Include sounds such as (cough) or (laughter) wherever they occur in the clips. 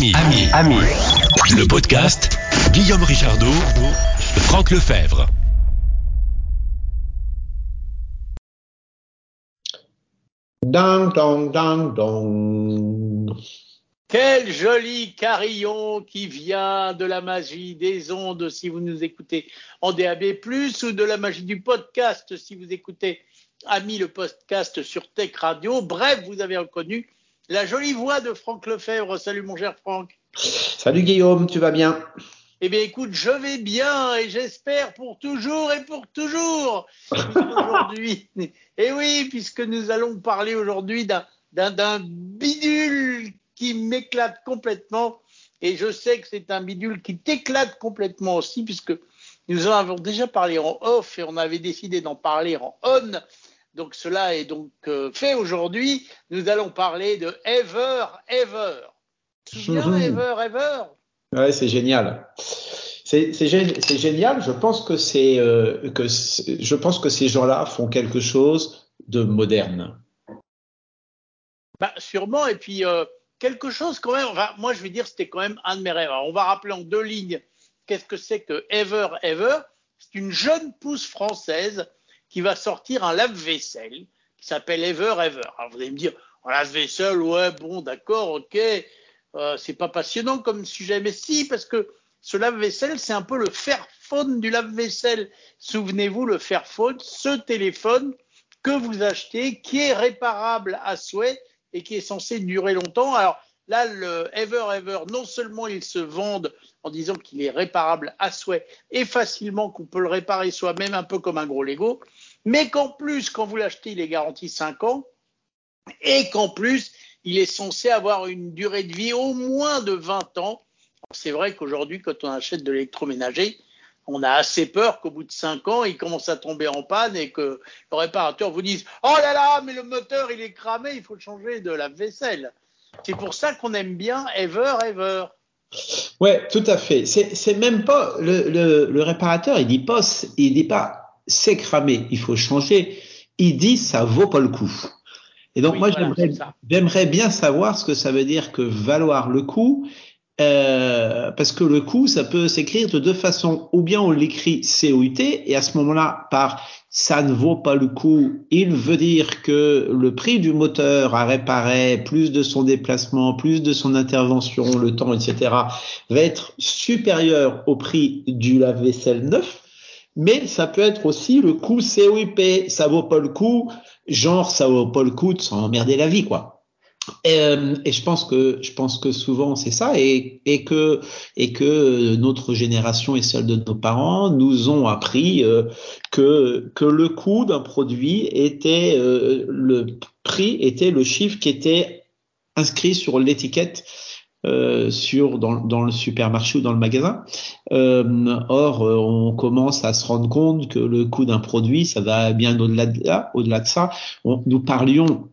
Ami, ami, ami. Le podcast Guillaume Richardot, Franck Lefebvre. Dang, dong, dang, dong. Quel joli carillon qui vient de la magie des ondes si vous nous écoutez en DAB+, ou de la magie du podcast si vous écoutez Ami le podcast sur Tech Radio. Bref, vous avez reconnu la jolie voix de Franck Lefebvre. Salut mon cher Franck. Salut Guillaume, tu vas bien? Eh bien écoute, je vais bien et j'espère pour toujours et pour toujours. (laughs) Aujourd'hui, et oui, puisque nous allons parler aujourd'hui d'un bidule qui m'éclate complètement. Et je sais que c'est un bidule qui t'éclate complètement aussi, puisque nous en avons déjà parlé en off et on avait décidé d'en parler en on. Donc cela est donc euh, fait aujourd'hui. Nous allons parler de Ever Ever. Bien Ever Ever? Ouais, c'est génial. C'est génial. Je pense que c'est euh, que je pense que ces gens-là font quelque chose de moderne. Bah, sûrement. Et puis euh, quelque chose quand même. Enfin, moi, je vais dire, c'était quand même un de mes rêves. on va rappeler en deux lignes qu'est-ce que c'est que Ever Ever. C'est une jeune pousse française qui va sortir un lave-vaisselle qui s'appelle Ever Ever. Alors vous allez me dire, un lave-vaisselle, ouais, bon, d'accord, ok, euh, c'est pas passionnant comme sujet, mais si, parce que ce lave-vaisselle, c'est un peu le Fairphone du lave-vaisselle. Souvenez-vous, le Fairphone, ce téléphone que vous achetez, qui est réparable à souhait et qui est censé durer longtemps. Alors là, le Ever Ever, non seulement ils se vendent en disant qu'il est réparable à souhait et facilement qu'on peut le réparer soi-même, un peu comme un gros Lego, mais qu'en plus, quand vous l'achetez, il est garanti 5 ans et qu'en plus, il est censé avoir une durée de vie au moins de 20 ans. C'est vrai qu'aujourd'hui, quand on achète de l'électroménager, on a assez peur qu'au bout de 5 ans, il commence à tomber en panne et que le réparateur vous dise Oh là là, mais le moteur, il est cramé, il faut changer de la vaisselle. C'est pour ça qu'on aime bien Ever Ever. Ouais, tout à fait. C'est même pas le, le, le, réparateur, il dit pas, il dit pas c'est cramé, il faut changer. Il dit ça vaut pas le coup. Et donc moi j'aimerais bien savoir ce que ça veut dire que valoir le coup, euh, parce que le coût ça peut s'écrire de deux façons. Ou bien on l'écrit COUT et à ce moment-là par ça ne vaut pas le coup, il veut dire que le prix du moteur à réparer, plus de son déplacement, plus de son intervention, le temps, etc., va être supérieur au prix du lave-vaisselle neuf. Mais ça peut être aussi le coût COIP, ça vaut pas le coup, genre ça vaut pas le coup de s'emmerder la vie, quoi. Euh, et, je pense que je pense que souvent c'est ça et, que et que notre génération et celle de nos parents nous ont appris euh, que que le coût d'un produit était euh, le prix était le chiffre qui était inscrit sur l'étiquette sur dans, le supermarché ou dans le magasin. or, on commence à se rendre compte que le coût d'un produit, ça va bien au-delà de là, au-delà de ça. nous parlions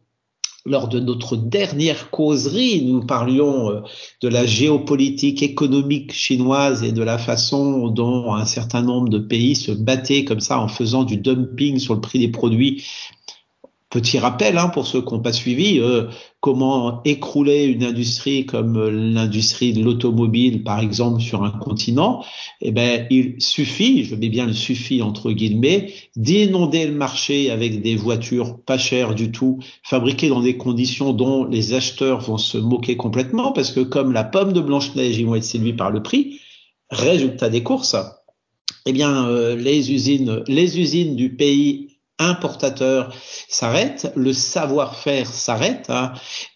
lors de notre dernière causerie, nous parlions euh, de la géopolitique économique chinoise et de la façon dont un certain nombre de pays se battaient comme ça en faisant du dumping sur le prix des produits Petit rappel hein, pour ceux qui n'ont pas suivi, euh, comment écrouler une industrie comme l'industrie de l'automobile, par exemple, sur un continent. Eh ben, il suffit, je mets bien le suffit entre guillemets, d'inonder le marché avec des voitures pas chères du tout, fabriquées dans des conditions dont les acheteurs vont se moquer complètement, parce que comme la pomme de Blanche-Neige, ils vont être séduits par le prix. Résultat des courses, eh bien, euh, les usines, les usines du pays importateur s'arrête, le savoir-faire s'arrête, hein,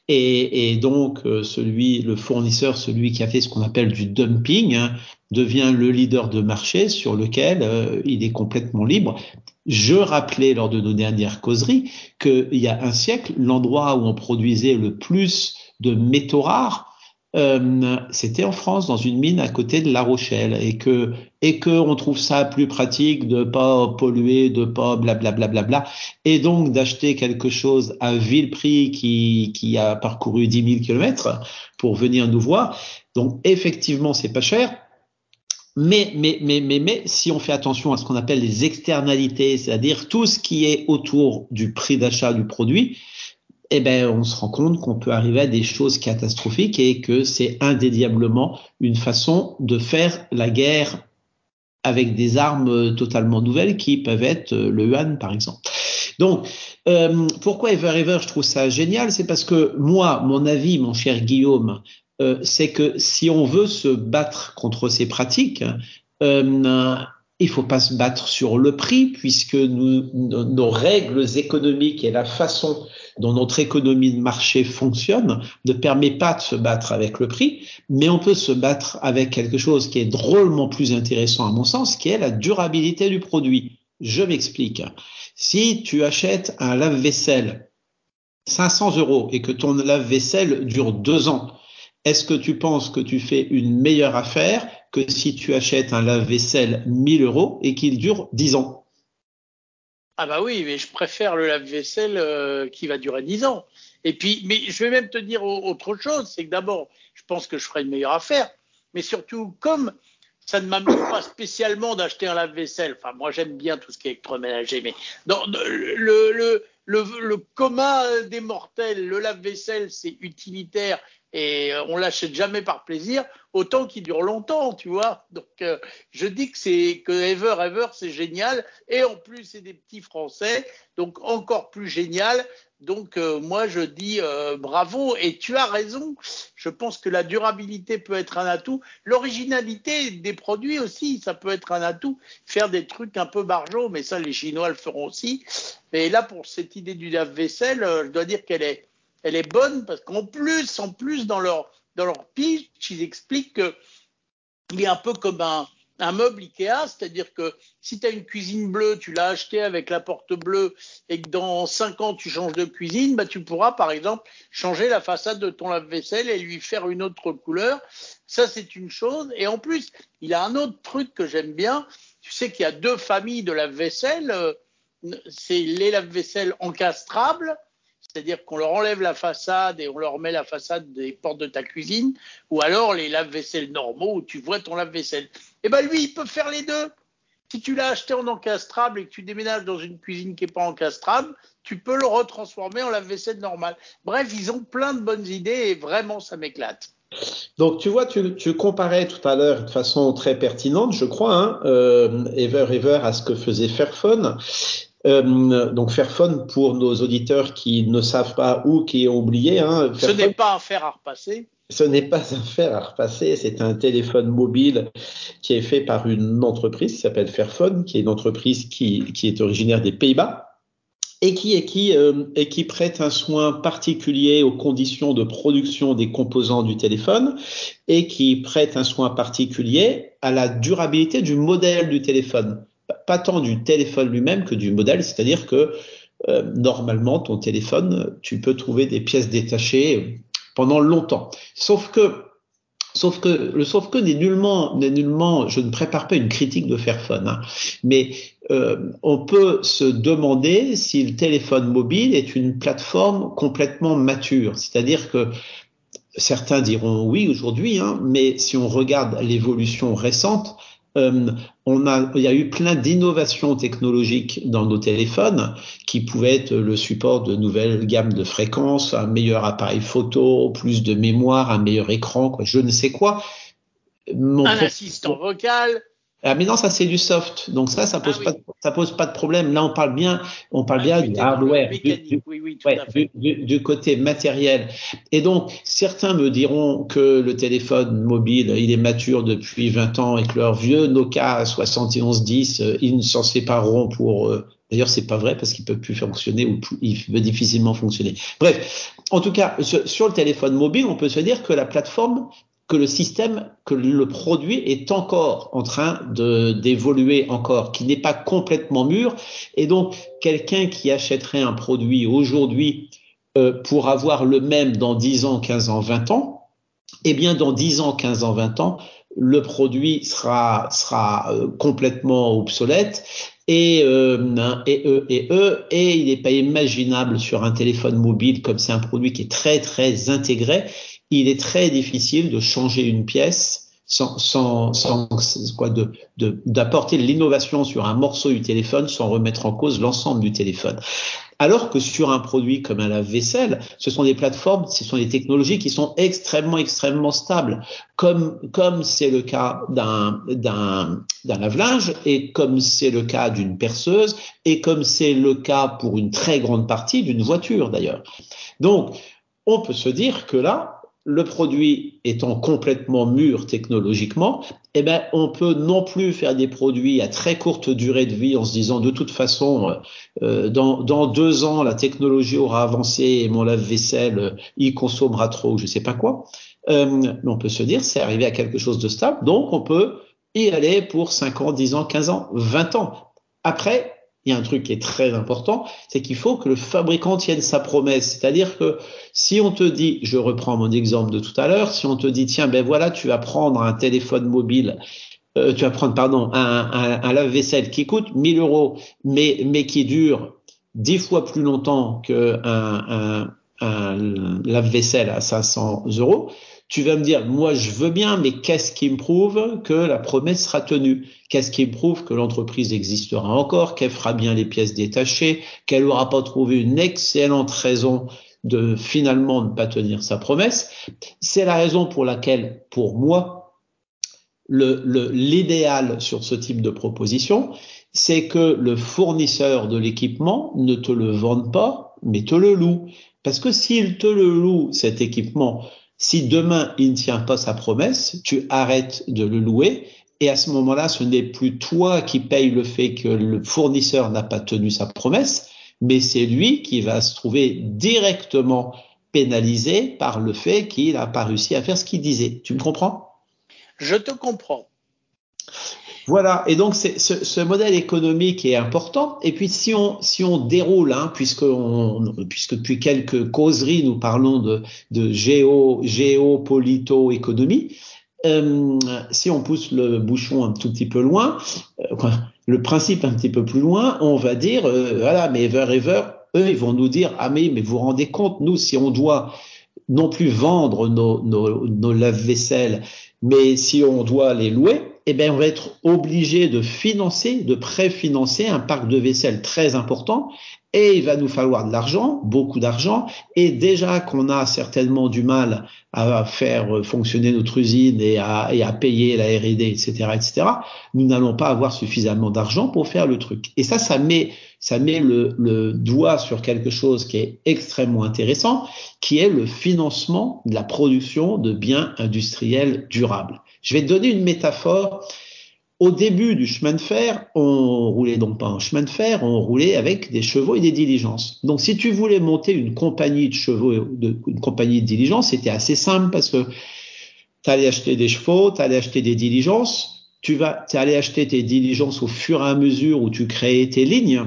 et, et, donc euh, celui, le fournisseur, celui qui a fait ce qu'on appelle du dumping, hein, devient le leader de marché sur lequel euh, il est complètement libre. Je rappelais lors de nos dernières causeries qu'il y a un siècle, l'endroit où on produisait le plus de métaux rares, euh, c'était en France dans une mine à côté de La Rochelle et que et que on trouve ça plus pratique de pas polluer, de pas blablabla bla, et donc d'acheter quelque chose à vil prix qui qui a parcouru 10 000 kilomètres pour venir nous voir. Donc effectivement c'est pas cher. Mais, mais, mais, mais, mais, si on fait attention à ce qu'on appelle les externalités, c'est-à-dire tout ce qui est autour du prix d'achat du produit, eh ben, on se rend compte qu'on peut arriver à des choses catastrophiques et que c'est indéniablement une façon de faire la guerre avec des armes totalement nouvelles qui peuvent être le yuan, par exemple. Donc, euh, pourquoi Ever Ever, je trouve ça génial, c'est parce que moi, mon avis, mon cher Guillaume, euh, c'est que si on veut se battre contre ces pratiques, euh, il faut pas se battre sur le prix puisque nos règles économiques et la façon dont notre économie de marché fonctionne ne permet pas de se battre avec le prix, mais on peut se battre avec quelque chose qui est drôlement plus intéressant à mon sens, qui est la durabilité du produit. Je m'explique. Si tu achètes un lave-vaisselle 500 euros et que ton lave-vaisselle dure deux ans, est-ce que tu penses que tu fais une meilleure affaire que si tu achètes un lave-vaisselle 1000 euros et qu'il dure 10 ans Ah bah oui, mais je préfère le lave-vaisselle euh, qui va durer 10 ans. Et puis, mais je vais même te dire autre chose, c'est que d'abord, je pense que je ferai une meilleure affaire, mais surtout, comme ça ne m'amuse pas spécialement d'acheter un lave-vaisselle. Enfin, moi, j'aime bien tout ce qui est électroménager, mais dans le, le, le, le commun des mortels, le lave-vaisselle, c'est utilitaire et euh, on l'achète jamais par plaisir, autant qu'il dure longtemps, tu vois. Donc, euh, je dis que c'est que Ever Ever, c'est génial, et en plus, c'est des petits Français, donc encore plus génial. Donc, euh, moi, je dis bravo, et tu as raison. Je pense que la durabilité peut être un atout, l'originalité des produits aussi, ça peut être un atout. Faire des trucs un peu barjots, mais ça, les Chinois le feront aussi. Mais là, pour cette idée du lave-vaisselle, je dois dire qu'elle est elle est bonne parce qu'en plus, en plus, dans leur, dans leur pitch, ils expliquent qu'il est un peu comme un, un meuble Ikea, c'est-à-dire que si tu as une cuisine bleue, tu l'as acheté avec la porte bleue et que dans cinq ans tu changes de cuisine, bah tu pourras par exemple changer la façade de ton lave-vaisselle et lui faire une autre couleur. Ça c'est une chose. Et en plus, il a un autre truc que j'aime bien. Tu sais qu'il y a deux familles de lave-vaisselle. Euh, c'est les lave-vaisselle encastrables c'est-à-dire qu'on leur enlève la façade et on leur met la façade des portes de ta cuisine, ou alors les lave-vaisselle normaux où tu vois ton lave-vaisselle. Eh ben lui, il peut faire les deux. Si tu l'as acheté en encastrable et que tu déménages dans une cuisine qui n'est pas encastrable, tu peux le retransformer en lave-vaisselle normal. Bref, ils ont plein de bonnes idées et vraiment, ça m'éclate. Donc tu vois, tu, tu, comparais tout à l'heure de façon très pertinente, je crois, hein, euh, Ever Ever à ce que faisait Fairphone. Euh, donc Fairphone, pour nos auditeurs qui ne savent pas ou qui ont oublié. Hein, ce n'est pas un fer à repasser. Ce n'est pas un fer à repasser, c'est un téléphone mobile qui est fait par une entreprise qui s'appelle Fairphone, qui est une entreprise qui, qui est originaire des Pays-Bas et qui, et, qui, euh, et qui prête un soin particulier aux conditions de production des composants du téléphone et qui prête un soin particulier à la durabilité du modèle du téléphone pas tant du téléphone lui-même que du modèle, c'est-à-dire que euh, normalement ton téléphone, tu peux trouver des pièces détachées pendant longtemps. Sauf que Sauf que le sauf que n'est nullement, n'est nullement, je ne prépare pas une critique de Fairphone, hein, mais euh, on peut se demander si le téléphone mobile est une plateforme complètement mature. C'est-à-dire que certains diront oui aujourd'hui, hein, mais si on regarde l'évolution récente, euh, on a, il y a eu plein d'innovations technologiques dans nos téléphones qui pouvaient être le support de nouvelles gammes de fréquences, un meilleur appareil photo, plus de mémoire, un meilleur écran, quoi, je ne sais quoi. un assistant vocal. Ah, mais non, ça c'est du soft, donc ça, ça pose ah pas, ça pose pas de problème. Là, on parle bien, on parle ah, bien du hardware, du, oui, oui, ouais, du, du, côté matériel. Et donc, certains me diront que le téléphone mobile, il est mature depuis 20 ans et que leur vieux Nokia 7110, euh, ils ne s'en sépareront pour euh, D'ailleurs, c'est pas vrai parce qu'il peut plus fonctionner ou il peut difficilement fonctionner. Bref, en tout cas, sur le téléphone mobile, on peut se dire que la plateforme que le système, que le produit est encore en train d'évoluer encore, qui n'est pas complètement mûr. Et donc, quelqu'un qui achèterait un produit aujourd'hui euh, pour avoir le même dans 10 ans, 15 ans, 20 ans, eh bien, dans 10 ans, 15 ans, 20 ans, le produit sera, sera euh, complètement obsolète et, euh, et, et, et, et il n'est pas imaginable sur un téléphone mobile comme c'est un produit qui est très très intégré il est très difficile de changer une pièce sans, sans, sans quoi de d'apporter de, l'innovation sur un morceau du téléphone sans remettre en cause l'ensemble du téléphone. Alors que sur un produit comme un lave-vaisselle, ce sont des plateformes, ce sont des technologies qui sont extrêmement, extrêmement stables, comme comme c'est le cas d'un d'un d'un lave-linge et comme c'est le cas d'une perceuse et comme c'est le cas pour une très grande partie d'une voiture d'ailleurs. Donc, on peut se dire que là, le produit étant complètement mûr technologiquement, eh ben, on peut non plus faire des produits à très courte durée de vie en se disant de toute façon, euh, dans, dans, deux ans, la technologie aura avancé et mon lave-vaisselle, euh, il consommera trop, je sais pas quoi. Euh, mais on peut se dire, c'est arrivé à quelque chose de stable, donc on peut y aller pour 5 ans, 10 ans, 15 ans, 20 ans. Après, il y a un truc qui est très important, c'est qu'il faut que le fabricant tienne sa promesse. C'est-à-dire que si on te dit, je reprends mon exemple de tout à l'heure, si on te dit, tiens, ben voilà, tu vas prendre un téléphone mobile, euh, tu vas prendre, pardon, un, un, lave-vaisselle qui coûte 1000 euros, mais, mais qui dure dix fois plus longtemps qu'un un, un lave-vaisselle à 500 euros, tu vas me dire, moi je veux bien, mais qu'est-ce qui me prouve que la promesse sera tenue? Qu'est-ce qui me prouve que l'entreprise existera encore, qu'elle fera bien les pièces détachées, qu'elle n'aura pas trouvé une excellente raison de finalement ne pas tenir sa promesse? C'est la raison pour laquelle, pour moi, l'idéal le, sur ce type de proposition, c'est que le fournisseur de l'équipement ne te le vende pas, mais te le loue. Parce que s'il te le loue, cet équipement, si demain il ne tient pas sa promesse, tu arrêtes de le louer et à ce moment-là, ce n'est plus toi qui paye le fait que le fournisseur n'a pas tenu sa promesse, mais c'est lui qui va se trouver directement pénalisé par le fait qu'il n'a pas réussi à faire ce qu'il disait. Tu me comprends? Je te comprends. Voilà, et donc ce, ce, modèle économique est important. Et puis si on si on déroule, hein, puisque on, puisque depuis quelques causeries nous parlons de, de géo géopolito économie, euh, si on pousse le bouchon un tout petit peu loin, euh, le principe un petit peu plus loin, on va dire euh, voilà, mais ever ever, eux ils vont nous dire ah mais mais vous vous rendez compte, nous si on doit non plus vendre nos nos, nos lave-vaisselle, mais si on doit les louer eh bien, on va être obligé de financer, de préfinancer un parc de vaisselle très important et il va nous falloir de l'argent, beaucoup d'argent, et déjà qu'on a certainement du mal à faire fonctionner notre usine et à, payer la R&D, etc., etc., nous n'allons pas avoir suffisamment d'argent pour faire le truc. Et ça, ça met, ça met le doigt sur quelque chose qui est extrêmement intéressant, qui est le financement de la production de biens industriels durables. Je vais te donner une métaphore. Au début du chemin de fer, on roulait donc pas en chemin de fer, on roulait avec des chevaux et des diligences. Donc, si tu voulais monter une compagnie de chevaux, une compagnie de diligences, c'était assez simple parce que tu allais acheter des chevaux, tu allais acheter des diligences, tu vas, tu allais acheter tes diligences au fur et à mesure où tu créais tes lignes.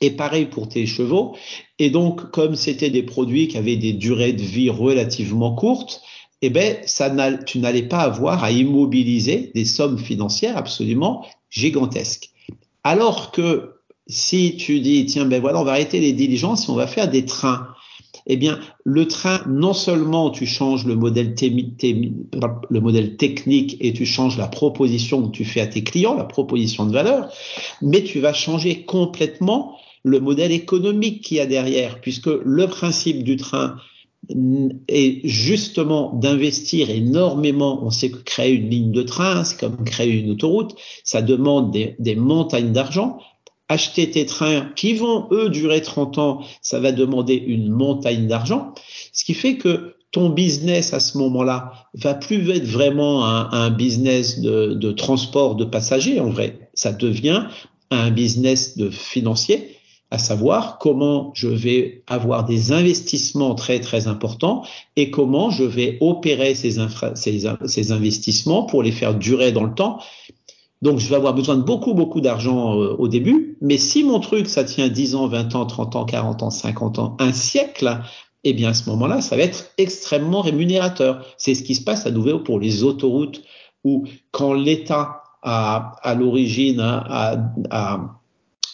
Et pareil pour tes chevaux. Et donc, comme c'était des produits qui avaient des durées de vie relativement courtes, eh ben, ça tu n'allais pas avoir à immobiliser des sommes financières absolument gigantesques. Alors que si tu dis, tiens, ben voilà, on va arrêter les diligences et on va faire des trains. Eh bien, le train, non seulement tu changes le modèle, le modèle technique et tu changes la proposition que tu fais à tes clients, la proposition de valeur, mais tu vas changer complètement le modèle économique qu'il y a derrière, puisque le principe du train, et justement d'investir énormément. On sait que créer une ligne de train, c'est comme créer une autoroute, ça demande des, montagnes d'argent. Acheter tes trains qui vont, eux, durer 30 ans, ça va demander une montagne d'argent. Ce qui fait que ton business à ce moment-là va plus être vraiment un, un business de, de transport de passagers, en vrai. Ça devient un business de financier à savoir comment je vais avoir des investissements très très importants et comment je vais opérer ces, ces, ces investissements pour les faire durer dans le temps. Donc je vais avoir besoin de beaucoup beaucoup d'argent euh, au début, mais si mon truc ça tient 10 ans, 20 ans, 30 ans, 40 ans, 50 ans, un siècle, eh bien à ce moment-là, ça va être extrêmement rémunérateur. C'est ce qui se passe à nouveau pour les autoroutes où quand l'État a à l'origine a, a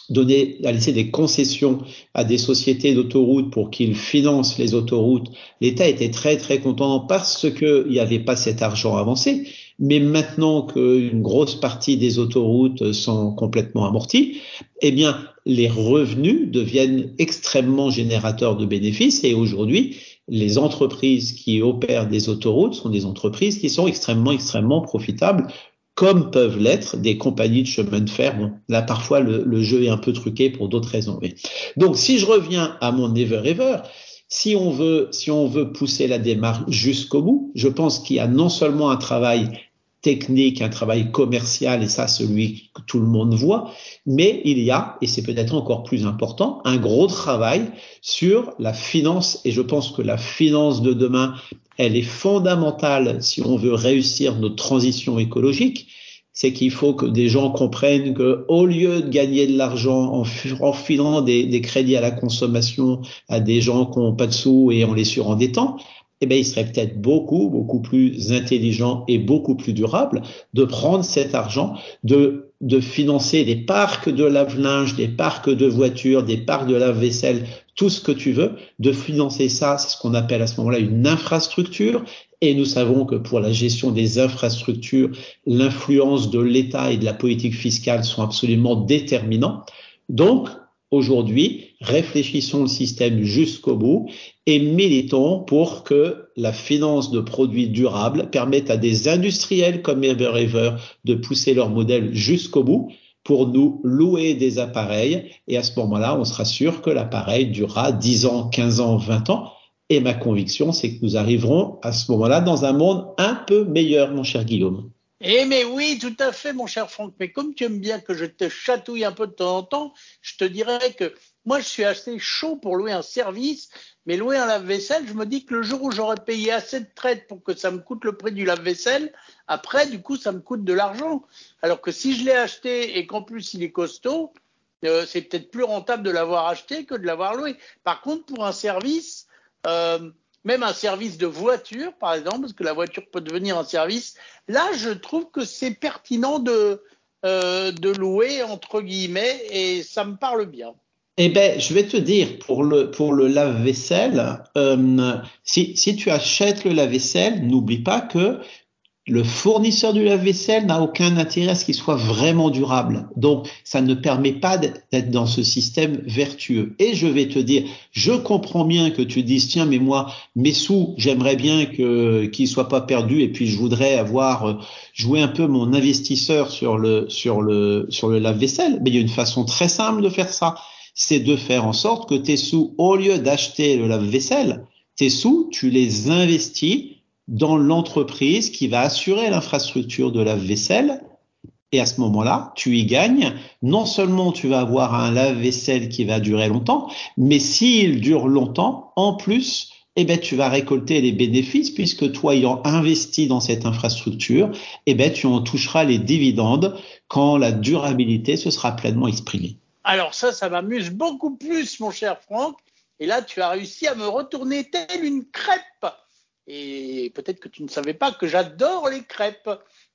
donner, à laisser des concessions à des sociétés d'autoroutes pour qu'ils financent les autoroutes, l'État était très très content parce qu'il n'y avait pas cet argent avancé. Mais maintenant qu'une grosse partie des autoroutes sont complètement amorties, eh bien, les revenus deviennent extrêmement générateurs de bénéfices et aujourd'hui, les entreprises qui opèrent des autoroutes sont des entreprises qui sont extrêmement, extrêmement profitables comme peuvent l'être des compagnies de chemin de fer. Bon, là, parfois, le, jeu est un peu truqué pour d'autres raisons. Donc, si je reviens à mon Never Ever, si on veut, si on veut pousser la démarche jusqu'au bout, je pense qu'il y a non seulement un travail technique, un travail commercial, et ça, celui que tout le monde voit, mais il y a, et c'est peut-être encore plus important, un gros travail sur la finance, et je pense que la finance de demain, elle est fondamentale si on veut réussir notre transition écologique, c'est qu'il faut que des gens comprennent que au lieu de gagner de l'argent en, en filant des, des, crédits à la consommation à des gens qui n'ont pas de sous et en les surendettant, eh bien, il serait peut-être beaucoup, beaucoup plus intelligent et beaucoup plus durable de prendre cet argent, de, de financer des parcs de lave-linge, des parcs de voitures, des parcs de lave-vaisselle, tout ce que tu veux, de financer ça, c'est ce qu'on appelle à ce moment-là une infrastructure. Et nous savons que pour la gestion des infrastructures, l'influence de l'État et de la politique fiscale sont absolument déterminants. Donc, aujourd'hui, réfléchissons le système jusqu'au bout et militons pour que la finance de produits durables permette à des industriels comme Ever de pousser leur modèle jusqu'au bout pour nous louer des appareils et à ce moment-là, on sera sûr que l'appareil durera 10 ans, 15 ans, 20 ans. Et ma conviction, c'est que nous arriverons à ce moment-là dans un monde un peu meilleur, mon cher Guillaume. Eh mais oui, tout à fait, mon cher Franck. Mais comme tu aimes bien que je te chatouille un peu de temps en temps, je te dirais que moi, je suis assez chaud pour louer un service, mais louer un lave-vaisselle, je me dis que le jour où j'aurais payé assez de traite pour que ça me coûte le prix du lave-vaisselle, après, du coup, ça me coûte de l'argent. Alors que si je l'ai acheté et qu'en plus il est costaud, euh, c'est peut-être plus rentable de l'avoir acheté que de l'avoir loué. Par contre, pour un service, euh, même un service de voiture, par exemple, parce que la voiture peut devenir un service, là, je trouve que c'est pertinent de, euh, de louer, entre guillemets, et ça me parle bien. Eh ben, je vais te dire, pour le, pour le lave-vaisselle, euh, si, si tu achètes le lave-vaisselle, n'oublie pas que le fournisseur du lave-vaisselle n'a aucun intérêt à ce qu'il soit vraiment durable. Donc, ça ne permet pas d'être dans ce système vertueux. Et je vais te dire, je comprends bien que tu dises, tiens, mais moi, mes sous, j'aimerais bien que qu'ils soient pas perdus et puis je voudrais avoir euh, joué un peu mon investisseur sur le sur le sur le lave-vaisselle. Mais il y a une façon très simple de faire ça, c'est de faire en sorte que tes sous, au lieu d'acheter le lave-vaisselle, tes sous, tu les investis dans l'entreprise qui va assurer l'infrastructure de lave-vaisselle. Et à ce moment-là, tu y gagnes. Non seulement tu vas avoir un lave-vaisselle qui va durer longtemps, mais s'il dure longtemps, en plus, eh ben, tu vas récolter les bénéfices puisque toi, ayant investi dans cette infrastructure, eh ben, tu en toucheras les dividendes quand la durabilité se sera pleinement exprimée. Alors ça, ça m'amuse beaucoup plus, mon cher Franck. Et là, tu as réussi à me retourner telle une crêpe. Et peut-être que tu ne savais pas que j'adore les crêpes.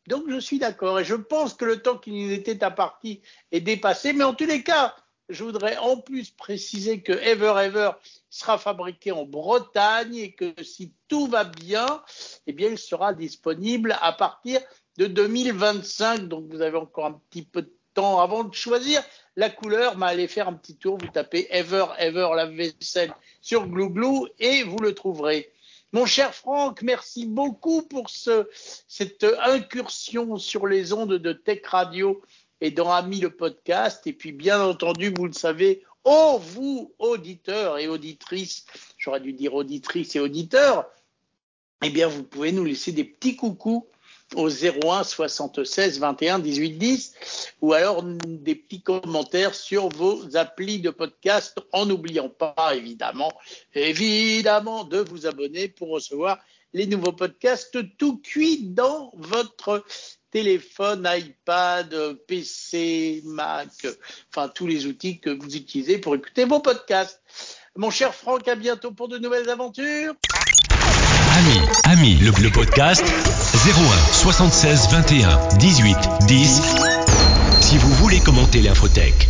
Donc je suis d'accord. Et je pense que le temps qui nous était partie est dépassé. Mais en tous les cas, je voudrais en plus préciser que Ever Ever sera fabriqué en Bretagne et que si tout va bien, eh bien, il sera disponible à partir de 2025. Donc vous avez encore un petit peu de temps avant de choisir la couleur. Mais allez faire un petit tour. Vous tapez Ever Ever la vaisselle sur Glouglou et vous le trouverez. Mon cher Franck, merci beaucoup pour ce, cette incursion sur les ondes de Tech Radio et dans Ami le podcast. Et puis, bien entendu, vous le savez, oh, vous, auditeurs et auditrices, j'aurais dû dire auditrices et auditeurs, eh bien, vous pouvez nous laisser des petits coucous au 01 76 21 18 10 ou alors des petits commentaires sur vos applis de podcast en n'oubliant pas évidemment évidemment de vous abonner pour recevoir les nouveaux podcasts tout cuits dans votre téléphone, iPad, PC, Mac, enfin tous les outils que vous utilisez pour écouter vos podcasts. Mon cher Franck, à bientôt pour de nouvelles aventures. Ami, le, le podcast 01 76 21 18 10. Si vous voulez commenter l'infotech.